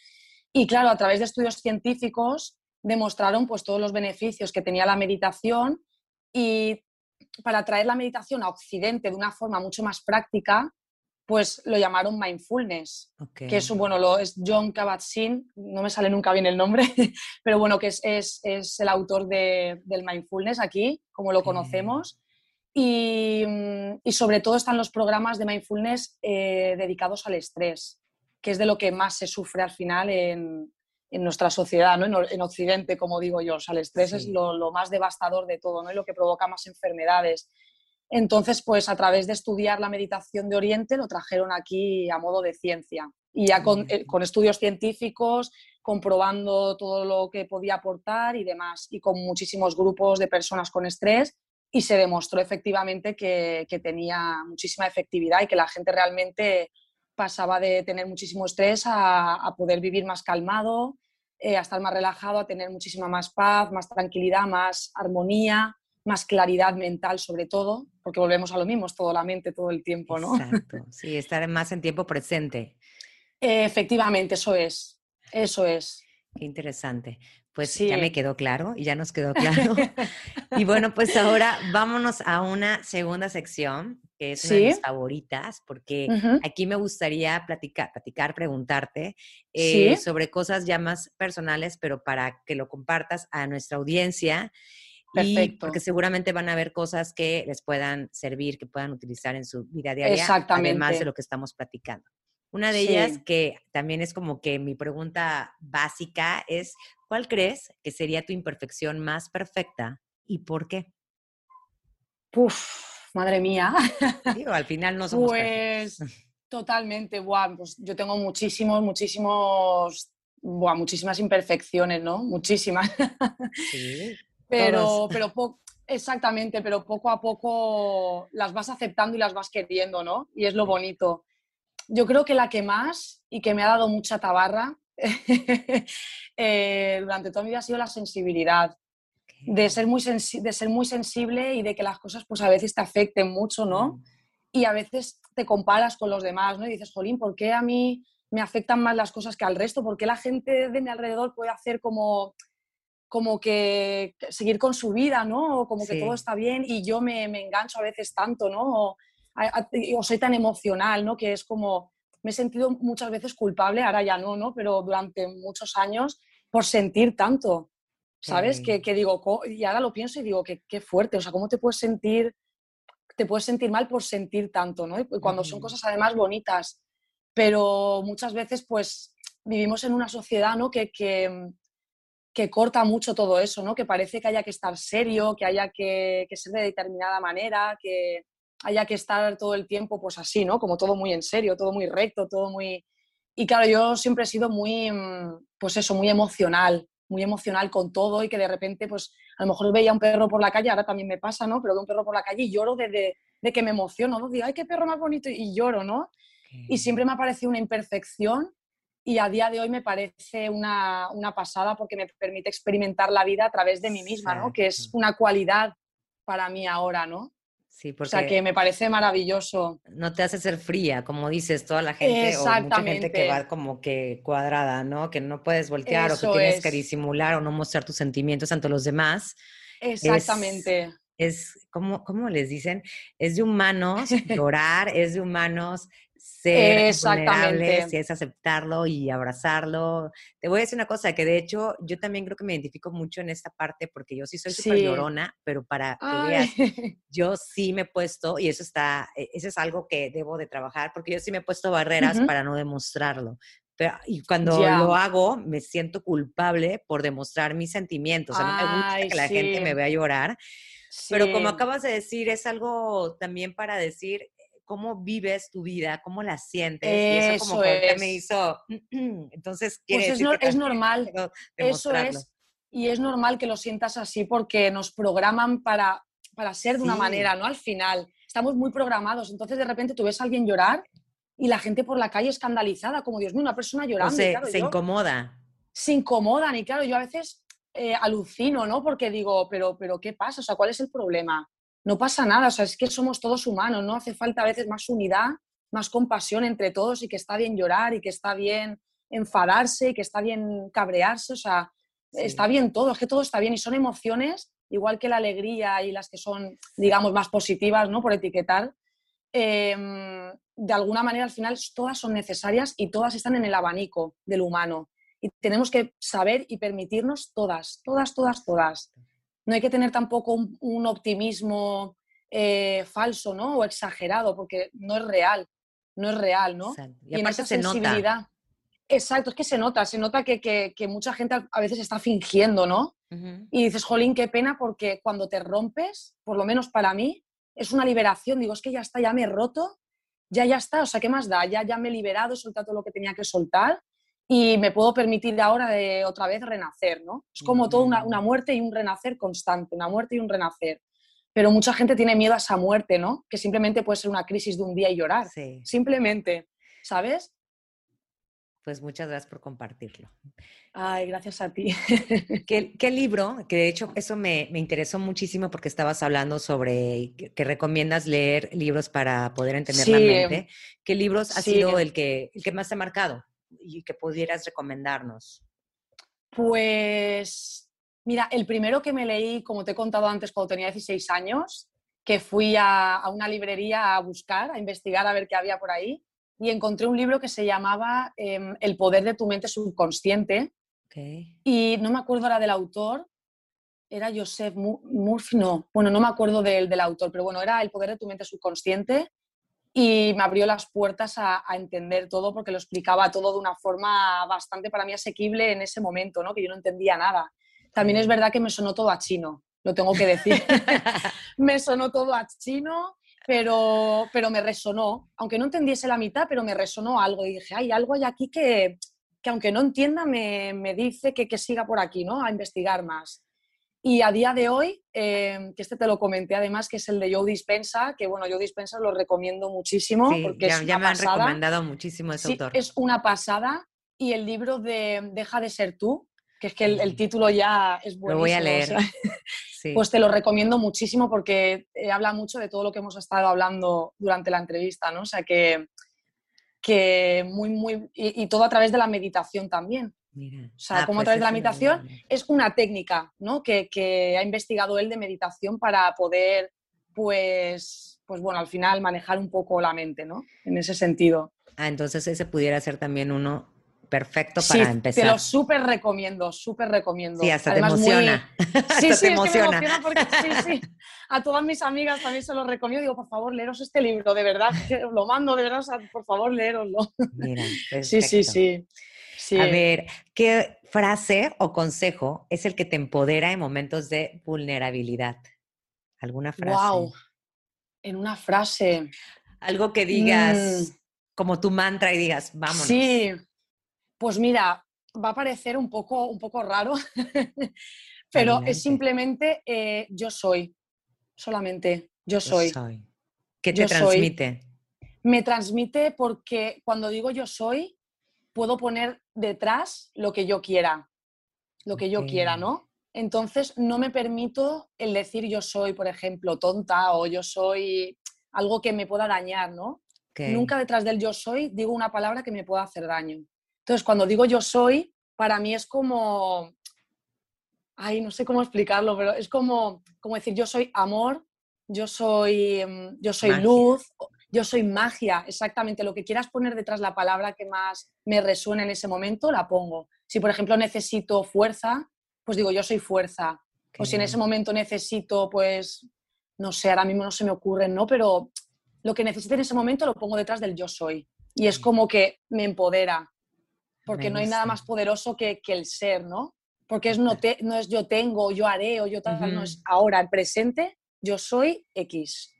Y claro, a través de estudios científicos demostraron pues todos los beneficios que tenía la meditación y para traer la meditación a Occidente de una forma mucho más práctica, pues lo llamaron mindfulness, que es, bueno, lo, es John Kabat-Zinn, no me sale nunca bien el nombre, pero bueno, que es, es, es el autor de, del mindfulness aquí, como lo conocemos. Y, mm, y, sobre todo están los programas de mindfulness eh, dedicados al estrés, que es de lo que más se sufre al final en, en nuestra sociedad, ¿no? en, Occidente, como digo yo. O sea, el estrés es lo, lo, más devastador de todo, ¿no? Y lo que provoca más enfermedades. Entonces, pues a través de estudiar la meditación de Oriente lo trajeron aquí a modo de ciencia. Y ya con, eh, con estudios científicos, comprobando todo lo que podía aportar y demás, y con muchísimos grupos de personas con estrés, y se demostró efectivamente que, que tenía muchísima efectividad y que la gente realmente pasaba de tener muchísimo estrés a, a poder vivir más calmado, eh, a estar más relajado, a tener muchísima más paz, más tranquilidad, más armonía, más claridad mental sobre todo, porque volvemos a lo mismo, es todo la mente todo el tiempo, ¿no?
Exacto, sí, estar más en tiempo presente.
efectivamente, eso es, eso es.
Qué interesante. Pues ya me quedó claro y ya nos quedó claro. y bueno, pues ahora vámonos a una segunda sección que es una de mis favoritas, porque aquí me gustaría platicar, platicar preguntarte eh, sobre cosas ya más personales, pero para que lo compartas a nuestra audiencia. Perfecto. porque seguramente van a ver cosas que les puedan servir, que puedan utilizar en su vida diaria, Exactamente. además de lo que estamos platicando. Una de ellas, que también es como que mi pregunta básica, es, ¿cuál crees que sería tu imperfección más perfecta y por qué?
Puf, madre mía.
Digo, al final no somos
Pues totalmente, buah, pues yo tengo muchísimos, muchísimos, buah, muchísimas imperfecciones, ¿no? Muchísimas. Sí, pero, pero exactamente, pero poco a poco las vas aceptando y las vas queriendo, ¿no? Y es lo bonito yo creo que la que más y que me ha dado mucha tabarra eh, durante toda mi vida ha sido la sensibilidad. De ser, muy de ser muy sensible y de que las cosas pues a veces te afecten mucho, ¿no? Mm. Y a veces te comparas con los demás, ¿no? Y dices, Jolín, ¿por qué a mí me afectan más las cosas que al resto? ¿Por qué la gente de mi alrededor puede hacer como, como que seguir con su vida, ¿no? O como que todo está bien y yo me, me, engancho a veces tanto, ¿no? o soy tan emocional, ¿no? Que es como, me he sentido muchas veces culpable, ahora ya no, ¿no? Pero durante muchos años por sentir tanto, ¿sabes? Que, que, digo, y ahora lo pienso y digo, que qué fuerte, o sea, ¿cómo te puedes sentir, te puedes sentir mal por sentir tanto, ¿no? Y cuando son cosas además bonitas, pero muchas veces pues vivimos en una sociedad, ¿no? Que, que, que corta mucho todo eso, ¿no? Que parece que haya que estar serio, que haya que, que ser de determinada manera, que, haya que estar todo el tiempo pues así, ¿no? Como todo muy en serio, todo muy recto, todo muy... Y claro, yo siempre he sido muy, mm, pues eso, muy emocional, muy emocional con todo y que de repente, pues a lo mejor veía un perro por la calle, ahora también me pasa, ¿no? Pero veo un perro por la calle y lloro de, de, que me emociono, ¿no? Digo, ay, qué perro más bonito y lloro, ¿no? Y siempre me ha parecido una imperfección y a día de hoy me parece una, una, pasada porque me permite experimentar la vida a través de mí misma, ¿no? Que es una cualidad para mí ahora, ¿no? O sea, que me parece maravilloso.
No te hace ser fría, como dices, toda la gente o mucha gente que va como que cuadrada, ¿no? Que no puedes voltear o que tienes que disimular o no mostrar tus sentimientos ante los demás.
Exactamente.
Es, es como, ¿cómo les dicen? Es de humanos llorar, es de humanos ser Exactamente. si es aceptarlo y abrazarlo. Te voy a decir una cosa, que de hecho yo también creo que me identifico mucho en esta parte porque yo sí soy súper llorona, pero para que veas, yo sí me he puesto, y eso está, e, eso es algo que debo de trabajar, porque yo sí me he puesto barreras para no demostrarlo. Pero, y cuando lo hago, me siento culpable por demostrar mis sentimientos. O sea, no me gusta que la gente me vea llorar. Pero como acabas de decir, es algo también para decir, cómo vives tu vida, cómo la sientes. y eso como que me hizo. Entonces,
pues es, es normal. Eso es. Y es normal que lo sientas así porque nos programan para, para ser de una manera, ¿no? Al final. Estamos muy programados. Entonces, de repente tú ves a alguien llorar y la gente por la calle escandalizada, como Dios mío, una persona llorando.
se, se incomoda.
Se incomodan y claro, yo a veces eh, alucino, ¿no? Porque digo, pero, pero ¿qué pasa? O sea, ¿cuál es el problema? No pasa nada, o sea, es que somos todos humanos, ¿no? Hace falta a veces más unidad, más compasión entre todos y que está bien llorar y que está bien enfadarse y que está bien cabrearse, o sea, está bien todo, es que todo está bien y son emociones igual que la alegría y las que son, digamos, más positivas, ¿no? Por etiquetar, em, de alguna manera al final todas son necesarias y todas están en el abanico del humano. Y tenemos que saber y permitirnos todas, todas, todas, todas. No hay que tener tampoco un, optimismo eh, falso, ¿no? O exagerado, porque no es real, no es real, ¿no?
Y, en esa sensibilidad.
Exacto, es que se nota, se nota que, mucha gente a veces está fingiendo, ¿no? Y dices, jolín, qué pena, porque cuando te rompes, por lo menos para mí, es una liberación. Digo, es que ya está, ya me he roto, ya, ya está, o sea, ¿qué más da? Ya, ya me he liberado, he soltado todo lo que tenía que soltar y me puedo permitir ahora de otra vez renacer, ¿no? Es como toda una, una, muerte y un renacer constante, una muerte y un renacer. Pero mucha gente tiene miedo a esa muerte, ¿no? Que simplemente puede ser una crisis de un día y llorar. Simplemente, ¿sabes?
Pues muchas gracias por compartirlo.
Ay, gracias a ti.
¿Qué, libro? Que de hecho eso me, interesó muchísimo porque estabas hablando sobre que, recomiendas leer libros para poder entender la mente. ¿Qué libros ha sido el que, el que más te ha marcado y que pudieras recomendarnos?
Pues, mira, el primero que me leí, como te he contado antes, cuando tenía 16 años, que fui a, a una librería a buscar, a investigar, a ver qué había por ahí y encontré un libro que se llamaba em, El poder de tu mente subconsciente. Y no me acuerdo ahora del autor, era Joseph Murphy, no, bueno, no me acuerdo del, del, autor, pero bueno, era El poder de tu mente subconsciente y me abrió las puertas a, entender todo porque lo explicaba todo de una forma bastante para mí asequible en ese momento, ¿no? que yo no entendía nada. También es verdad que me sonó todo a chino, lo tengo que decir. me sonó todo a chino pero, pero me resonó, aunque no entendiese la mitad, pero me resonó algo y dije, hay algo hay aquí que, que aunque no entienda, me, me dice que, que, siga por aquí, ¿no? A investigar más. Y a día de hoy, eh, que este te lo comenté además, que es el de Joe Dispensa, que bueno, Joe Dispensa lo recomiendo muchísimo. porque
ya, ya me han recomendado muchísimo ese
sí,
autor.
Es una pasada. Y el libro de Deja de ser tú, que es que el, título ya es buenísimo.
Lo voy a leer.
Pues te lo recomiendo muchísimo porque eh, habla mucho de todo lo que hemos estado hablando durante la entrevista, ¿no? O sea que, que muy, muy... Y, todo a través de la meditación también. O sea, ah, como a pues través de la meditación es una técnica, ¿no? Que, que, ha investigado él de meditación para poder, pues, pues bueno, al final manejar un poco la mente, ¿no? En ese sentido.
Ah, entonces ese pudiera ser también uno perfecto para sí, empezar.
Te lo súper recomiendo, súper recomiendo.
Sí, hasta te emociona.
Sí, sí, emociona. me emociona porque sí, sí. A todas mis amigas también se lo recomiendo. Digo, por favor, leeros este libro, de verdad, lo mando, de verdad, por favor, leeroslo. Mira, sí, sí, sí, sí.
A ver, ¿qué frase o consejo es el que te empodera en momentos de vulnerabilidad? ¿Alguna frase? Wow.
En una frase.
Algo que digas mm. como tu mantra y digas, vámonos.
Sí, pues mira, va a parecer un poco, un poco raro, pero es simplemente eh, yo soy, solamente yo soy.
¿Qué te transmite?
Me transmite porque cuando digo yo soy, puedo poner detrás lo que yo quiera, lo que yo quiera, ¿no? Entonces no me permito el decir yo soy, por ejemplo, tonta o yo soy algo que me pueda dañar, ¿no? Nunca detrás del yo soy digo una palabra que me pueda hacer daño. Entonces, cuando digo yo soy, para mí es como, ay, no sé cómo explicarlo, pero es como, como decir yo soy amor, yo soy, mm, yo soy luz, yo soy magia, exactamente. Lo que quieras poner detrás la palabra que más me resuena en ese momento, la pongo. Si, por ejemplo, necesito fuerza, pues digo yo soy fuerza. o si en ese momento necesito, pues, no sé, ahora mismo no se me ocurre, ¿no? Pero lo que necesite en ese momento lo pongo detrás del yo soy. Y es como que me empodera porque no hay nada más poderoso que, el ser, ¿no? Porque es no, no es yo tengo, yo haré o yo tal, no es ahora, el presente, yo soy X.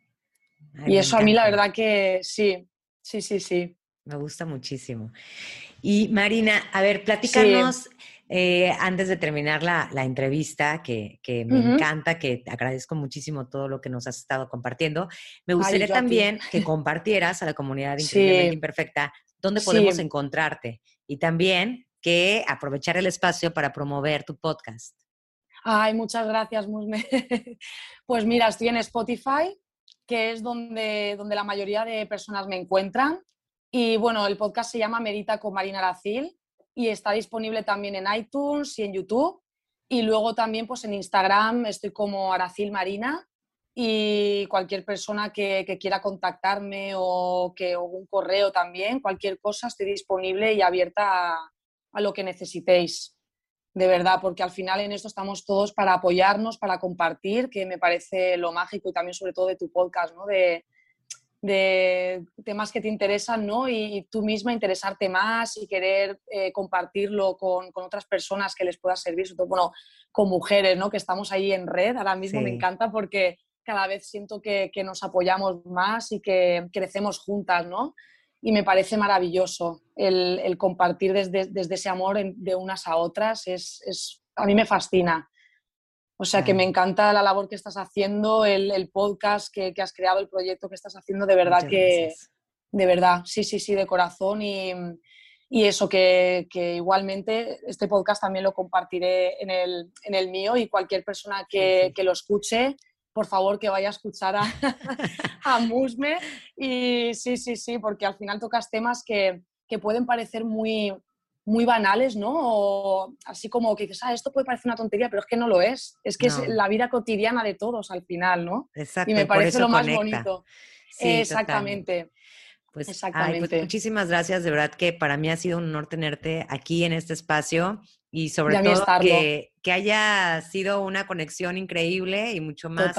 y eso a mí la verdad que sí, sí, sí, sí.
Me gusta muchísimo. Y Marina, a ver, platícanos eh, antes de terminar la, entrevista, que, me encanta, que agradezco muchísimo todo lo que nos has estado compartiendo. Me gustaría también que compartieras a la comunidad Increíblemente Imperfecta dónde podemos encontrarte y también que aprovechar el espacio para promover tu podcast.
Ay, muchas gracias, Musme. Pues mira, estoy en Spotify, que es donde, donde la mayoría de personas me encuentran. Y bueno, el podcast se llama Medita con Marina Aracil y está disponible también en iTunes y en YouTube. Y luego también pues en Instagram estoy como Aracil Marina y cualquier persona que, quiera contactarme o que un correo también, cualquier cosa, estoy disponible y abierta a, lo que necesitéis, de verdad, porque al final en esto estamos todos para apoyarnos, para compartir, que me parece lo mágico y también sobre todo de tu podcast, ¿no? De, de temas que te interesan, ¿no? Y, tú misma interesarte más y querer eh, compartirlo con, con, otras personas que les pueda servir, sobre todo, bueno, con mujeres, ¿no? Que estamos ahí en red, ahora mismo me encanta porque cada vez siento que, nos apoyamos más y que crecemos juntas, ¿no? Y me parece maravilloso el, compartir desde, desde, ese amor de unas a otras, es, a mí me fascina. O sea que me encanta la labor que estás haciendo, el, podcast que, has creado, el proyecto que estás haciendo, de verdad que, de verdad, sí, sí, sí, de corazón y, eso, que, igualmente este podcast también lo compartiré en el, mío y cualquier persona que, que lo escuche, por favor que vaya a escuchar a, a Musme. Y sí, sí, sí, porque al final tocas temas que, que pueden parecer muy, muy banales, ¿no? O así como que dices, ah, esto puede parecer una tontería, pero es que no lo es. Es que es la vida cotidiana de todos al final, ¿no?
Exacto.
Y me parece lo más bonito. Exactamente.
Pues, pues, Exactamente. muchísimas gracias, de verdad que para mí ha sido un honor tenerte aquí en este espacio y sobre todo que, que, haya sido una conexión increíble y mucho más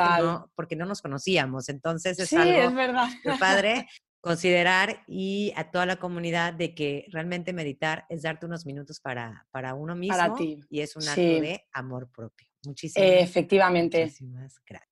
porque no nos conocíamos. Entonces es algo
es
padre considerar y a toda la comunidad de que realmente meditar es darte unos minutos para, para uno mismo
para ti.
y es un acto de amor propio. Muchísimas,
Efectivamente.
Muchísimas gracias.